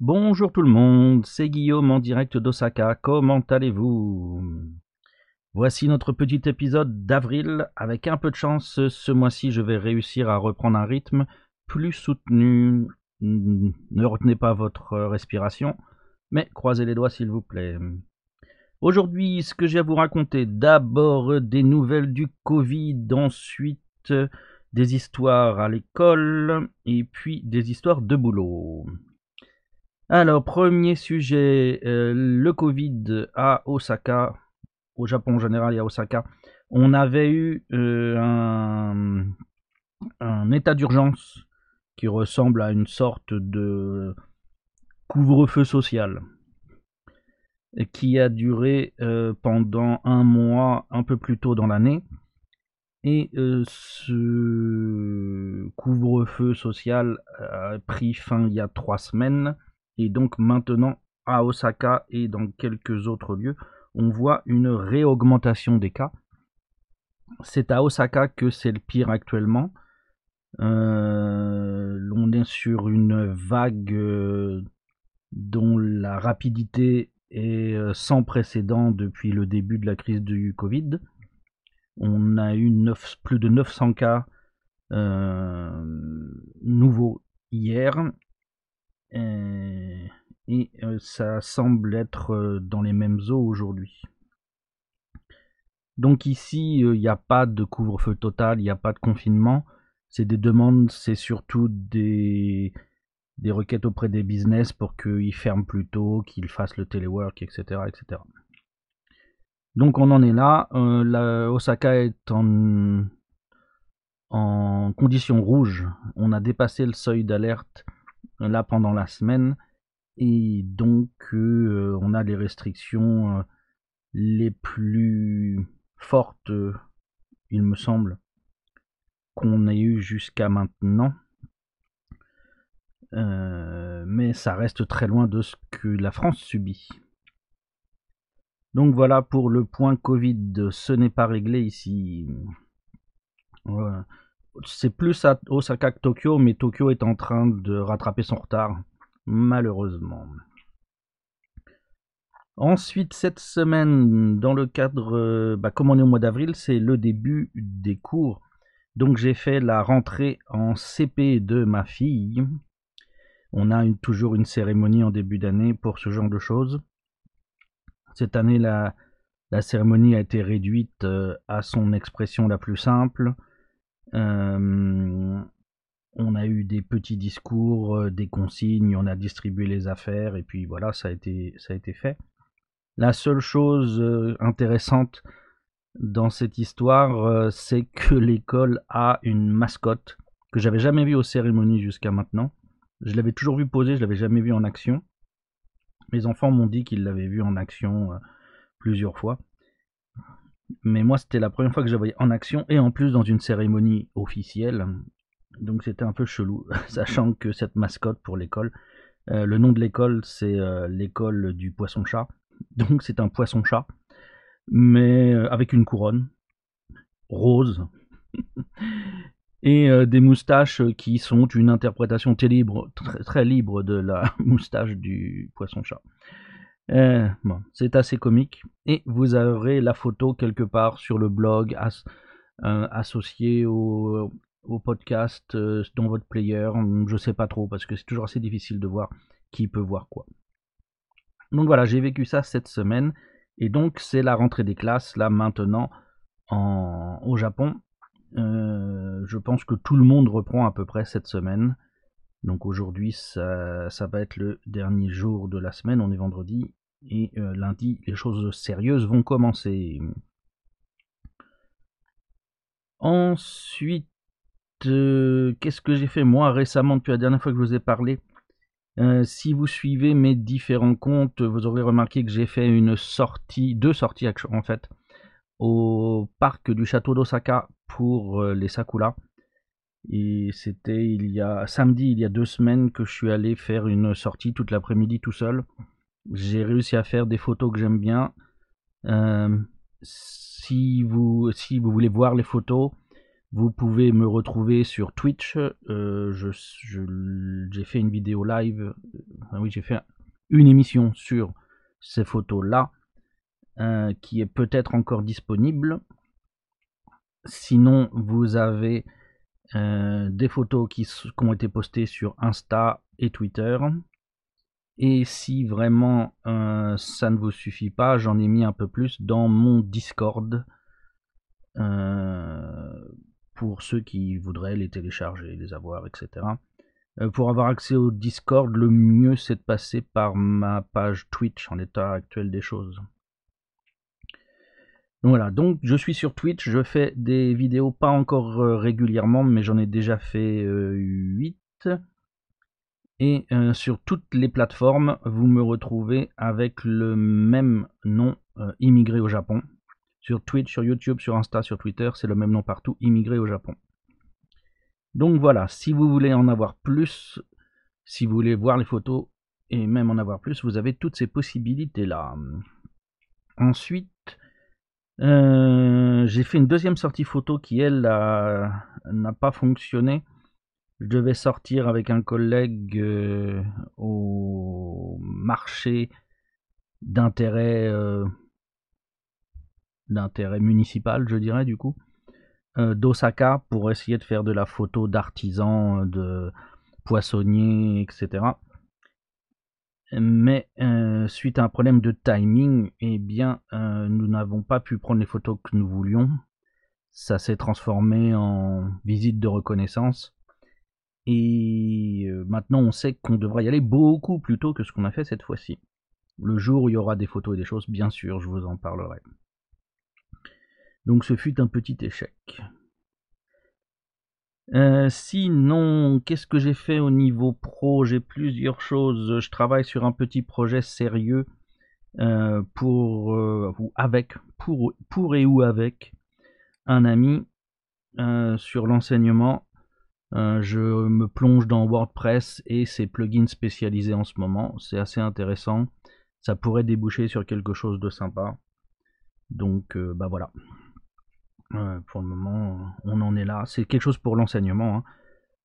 Bonjour tout le monde, c'est Guillaume en direct d'Osaka, comment allez-vous? Voici notre petit épisode d'avril, avec un peu de chance, ce mois-ci je vais réussir à reprendre un rythme plus soutenu. Ne retenez pas votre respiration, mais croisez les doigts s'il vous plaît. Aujourd'hui, ce que j'ai à vous raconter, d'abord des nouvelles du Covid, ensuite des histoires à l'école, et puis des histoires de boulot. Alors, premier sujet, euh, le Covid à Osaka, au Japon en général et à Osaka. On avait eu euh, un, état d'urgence qui ressemble à une sorte de couvre-feu social qui a duré euh, pendant un mois un peu plus tôt dans l'année. Et ce couvre-feu social a pris fin il y a trois semaines et donc maintenant, à Osaka et dans quelques autres lieux, on voit une réaugmentation des cas. C'est à Osaka que c'est le pire actuellement. Euh, on est sur une vague euh, dont la rapidité est euh, sans précédent depuis le début de la crise du Covid. On a eu plus de 900 cas nouveaux hier euh, et, euh, ça semble être euh, dans les mêmes eaux aujourd'hui. Donc ici, il n'y a pas de couvre-feu total, il n'y a pas de confinement. C'est des demandes, c'est surtout des, requêtes auprès des business pour qu'ils ferment plus tôt, qu'ils fassent le téléwork, etc., etc. Donc on en est là. Osaka est en, en condition rouge. On a dépassé le seuil d'alerte là pendant la semaine. Et donc euh, on a les restrictions euh, les plus fortes il me semble qu'on ait eu jusqu'à maintenant. Euh, mais ça reste très loin de ce que la France subit. Donc voilà pour le point Covid. Ce n'est pas réglé ici c'est plus à Osaka que Tokyo, mais Tokyo est en train de rattraper son retard, malheureusement. Ensuite, cette semaine, dans le cadre, euh, bah, comme on est au mois d'avril, c'est le début des cours. Donc j'ai fait la rentrée en CP de ma fille. On a toujours une cérémonie en début d'année pour ce genre de choses. Cette année, la, cérémonie a été réduite euh, à son expression la plus simple. Euh, on a eu des petits discours, euh, des consignes, on a distribué les affaires et puis voilà, ça a été, ça a été fait. La seule chose euh, intéressante dans cette histoire, c'est que l'école a une mascotte que j'avais jamais vue aux cérémonies jusqu'à maintenant. Je l'avais toujours vu poser, je l'avais jamais vu en action. Mes enfants m'ont dit qu'ils l'avaient vu en action plusieurs fois. Mais moi, c'était la première fois que je voyais en action et en plus dans une cérémonie officielle. Donc c'était un peu chelou, sachant que cette mascotte pour l'école, euh, le nom de l'école, c'est euh, l'école du poisson-chat. Donc c'est un poisson-chat, mais euh, avec une couronne rose. et des moustaches qui sont une interprétation très libre de la moustache du poisson-chat. Euh, c'est assez comique. Et vous aurez la photo quelque part sur le blog euh, associé au, podcast euh, dans votre player. Je sais pas trop parce que c'est toujours assez difficile de voir qui peut voir quoi. Donc voilà, j'ai vécu ça cette semaine. Et donc c'est la rentrée des classes là maintenant en, au Japon. je pense que tout le monde reprend à peu près cette semaine. Donc aujourd'hui, ça, va être le dernier jour de la semaine, on est vendredi, et euh, lundi, les choses sérieuses vont commencer. Ensuite, euh, qu'est-ce que j'ai fait moi récemment depuis la dernière fois que je vous ai parlé? Euh, si vous suivez mes différents comptes, vous aurez remarqué que j'ai fait une sortie, deux sorties en fait, au parc du château d'Osaka pour les Sakura. Et c'était il y a samedi, il y a deux semaines que je suis allé faire une sortie toute l'après-midi tout seul. J'ai réussi à faire des photos que j'aime bien. Euh, si, vous, si vous voulez voir les photos, Vous pouvez me retrouver sur Twitch. Euh, j'ai fait une vidéo live. Euh, oui, j'ai fait une émission sur ces photos-là, qui est peut-être encore disponible. Sinon, vous avez des photos qui, qui, ont été postées sur Insta et Twitter. Et si vraiment ça ne vous suffit pas, j'en ai mis un peu plus dans mon Discord. pour ceux qui voudraient les télécharger, les avoir, etc. pour avoir accès au Discord, le mieux c'est de passer par ma page Twitch en l'état actuel des choses. Voilà, donc je suis sur Twitch, je fais des vidéos pas encore régulièrement, mais j'en ai déjà fait 8. Et euh, sur toutes les plateformes, vous me retrouvez avec le même nom, euh, Immigré au Japon. Sur Twitch, sur YouTube, sur Insta, sur Twitter, c'est le même nom partout, Immigré au Japon. Donc voilà, si vous voulez en avoir plus, si vous voulez voir les photos et même en avoir plus, vous avez toutes ces possibilités-là. Ensuite, euh, j'ai fait une deuxième sortie photo qui, elle, n'a pas fonctionné je devais sortir avec un collègue euh, au marché d'intérêt euh, d'intérêt municipal, je dirais du coup, euh, d'Osaka pour essayer de faire de la photo d'artisans, de poissonniers, etc. Mais suite à un problème de timing, eh bien, nous n'avons pas pu prendre les photos que nous voulions. Ça s'est transformé en visite de reconnaissance et euh, maintenant, on sait qu'on devrait y aller beaucoup plus tôt que ce qu'on a fait cette fois-ci. Le jour où il y aura des photos et des choses, bien sûr, je vous en parlerai. Donc ce fut un petit échec. Euh, sinon, qu'est-ce que j'ai fait au niveau pro? J'ai plusieurs choses. Je travaille sur un petit projet sérieux euh, pour ou avec pour pour et ou avec un ami sur l'enseignement euh, je me plonge dans WordPress et ses plugins spécialisés en ce moment. C'est assez intéressant. Ça pourrait déboucher sur quelque chose de sympa. Donc euh, bah voilà. Euh, pour le moment, on en est là. C'est quelque chose pour l'enseignement.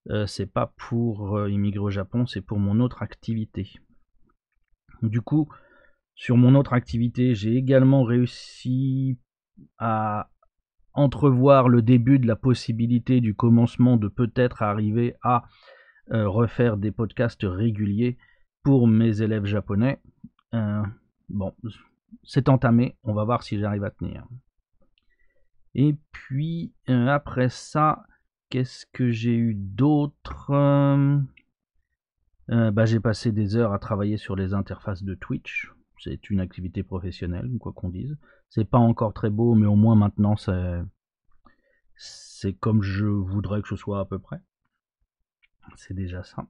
Hein. c'est pas pour immigrer au Japon, c'est pour mon autre activité. Du coup, sur mon autre activité, j'ai également réussi à entrevoir le début de la possibilité du commencement de peut-être arriver à euh, refaire des podcasts réguliers pour mes élèves japonais. Euh, bon, c'est entamé, on va voir si j'arrive à tenir. Et puis euh, après ça, qu'est-ce que j'ai eu d'autre? Bah, J'ai passé des heures à travailler sur les interfaces de Twitch. C'est une activité professionnelle, quoi qu'on dise. C'est pas encore très beau, mais au moins maintenant c'est comme je voudrais que ce soit à peu près. C'est déjà ça.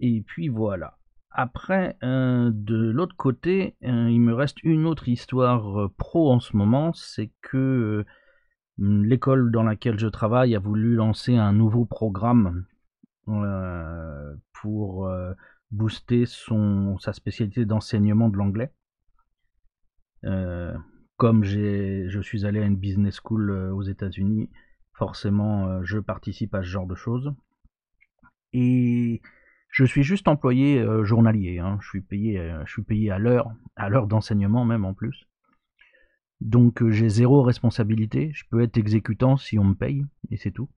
Et puis voilà. Après, euh, de l'autre côté, euh, il me reste une autre histoire euh, pro en ce moment, c'est que l'école dans laquelle je travaille a voulu lancer un nouveau programme pour booster sa spécialité d'enseignement de l'anglais. Comme je suis allé à une business school aux États-Unis, forcément je participe à ce genre de choses. Et je suis juste employé journalier, hein. je suis payé, je suis payé à l'heure, à l'heure d'enseignement même en plus. Donc j'ai zéro responsabilité, je peux être exécutant si on me paye, et c'est tout.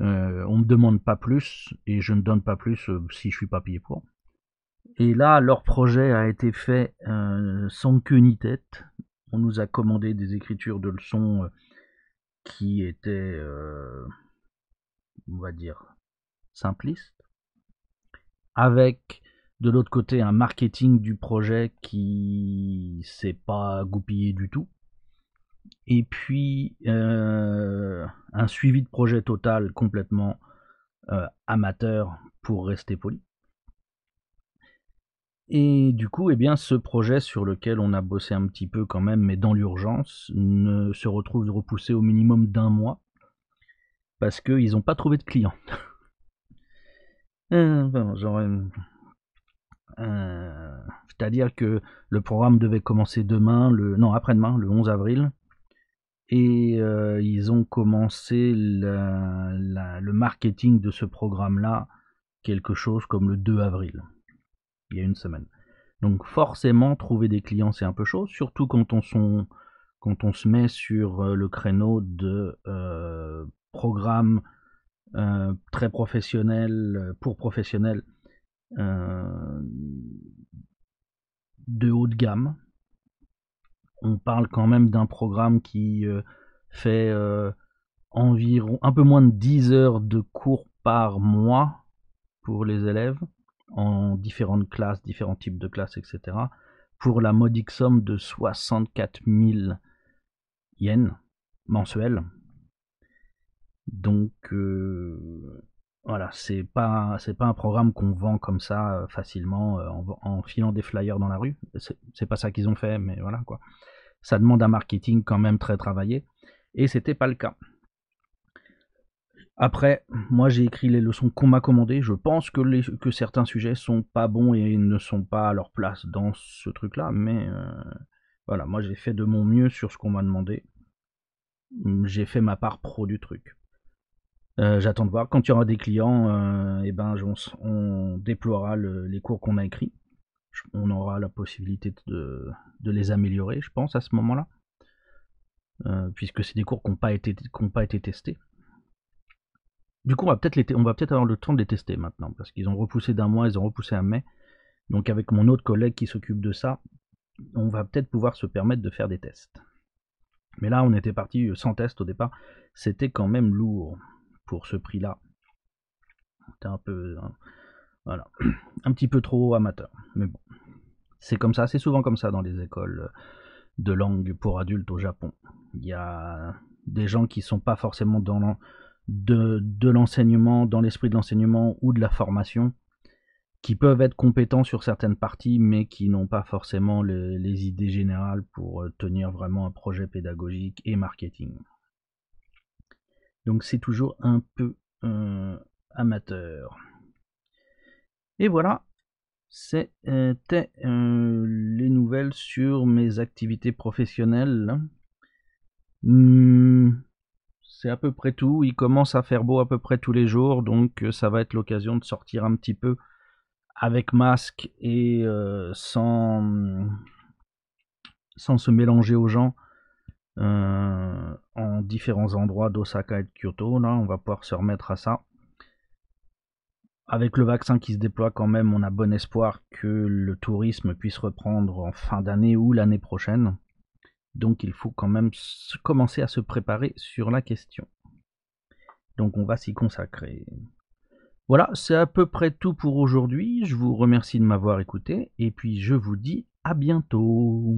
Euh, on me demande pas plus et je ne donne pas plus euh, si je suis pas payé pour. Et là, leur projet a été fait euh, sans queue ni tête. On nous a commandé des écritures de leçons qui étaient, on va dire, simplistes, avec de l'autre côté un marketing du projet qui s'est pas goupillé du tout et puis euh, un suivi de projet total complètement euh, amateur pour rester poli. Et du coup, eh bien, ce projet sur lequel on a bossé un petit peu quand même, mais dans l'urgence, ne se retrouve repoussé au minimum d'un mois parce qu'ils n'ont pas trouvé de clients. Euh, c'est-à-dire que le programme devait commencer demain, le non après-demain, le 11 avril, Et ils ont commencé le marketing de ce programme-là quelque chose comme le 2 avril, il y a une semaine. Donc forcément, trouver des clients, c'est un peu chaud, surtout quand on, se met sur le créneau de programmes très professionnels, pour professionnels, de haut de gamme, on parle quand même d'un programme qui euh, fait euh, environ un peu moins de 10 heures de cours par mois pour les élèves en différentes classes, différents types de classes, etc. pour la modique somme de 64 000 yens mensuels. Donc euh, voilà, c'est pas c'est pas un programme qu'on vend comme ça facilement en, en, filant des flyers dans la rue. C'est pas ça qu'ils ont fait, mais voilà quoi ça demande un marketing quand même très travaillé, et c'était pas le cas. Après, moi j'ai écrit les leçons qu'on m'a commandées. Je pense que, certains sujets sont pas bons et ne sont pas à leur place dans ce truc-là, mais euh, voilà, moi j'ai fait de mon mieux sur ce qu'on m'a demandé. J'ai fait ma part pro du truc. Euh, j'attends de voir. Quand il y aura des clients, euh, eh ben, on, déploiera les cours qu'on a écrits on aura la possibilité de, les améliorer, je pense, à ce moment-là. Puisque c'est des cours qui n'ont pas été testés. Du coup, on va peut-être peut avoir le temps de les tester maintenant, parce qu'ils ont repoussé d'un mois, ils ont repoussé un mai. Donc avec mon autre collègue qui s'occupe de ça, on va peut-être pouvoir se permettre de faire des tests. Mais là, on était parti sans test au départ. C'était quand même lourd pour ce prix-là. C'était un peu... Hein, voilà. Un petit peu trop amateur. Mais bon. C'est comme ça, c'est souvent comme ça dans les écoles de langue pour adultes au Japon. Il y a des gens qui sont pas forcément dans de, de l'enseignement, dans l'esprit de l'enseignement ou de la formation, qui peuvent être compétents sur certaines parties, mais qui n'ont pas forcément les, idées générales pour tenir vraiment un projet pédagogique et marketing. Donc c'est toujours un peu euh, amateur. Et voilà, c'était euh, les nouvelles sur mes activités professionnelles. Hmm, c'est à peu près tout. Il commence à faire beau à peu près tous les jours, donc euh, ça va être l'occasion de sortir un petit peu avec masque et euh, sans, sans se mélanger aux gens en différents endroits d'Osaka et de Kyoto. Là, on va pouvoir se remettre à ça avec le vaccin qui se déploie quand même, on a bon espoir que le tourisme puisse reprendre en fin d'année ou l'année prochaine. Donc il faut quand même commencer à se préparer sur la question. Donc on va s'y consacrer. Voilà, c'est à peu près tout pour aujourd'hui. Je vous remercie de m'avoir écouté et puis je vous dis à bientôt.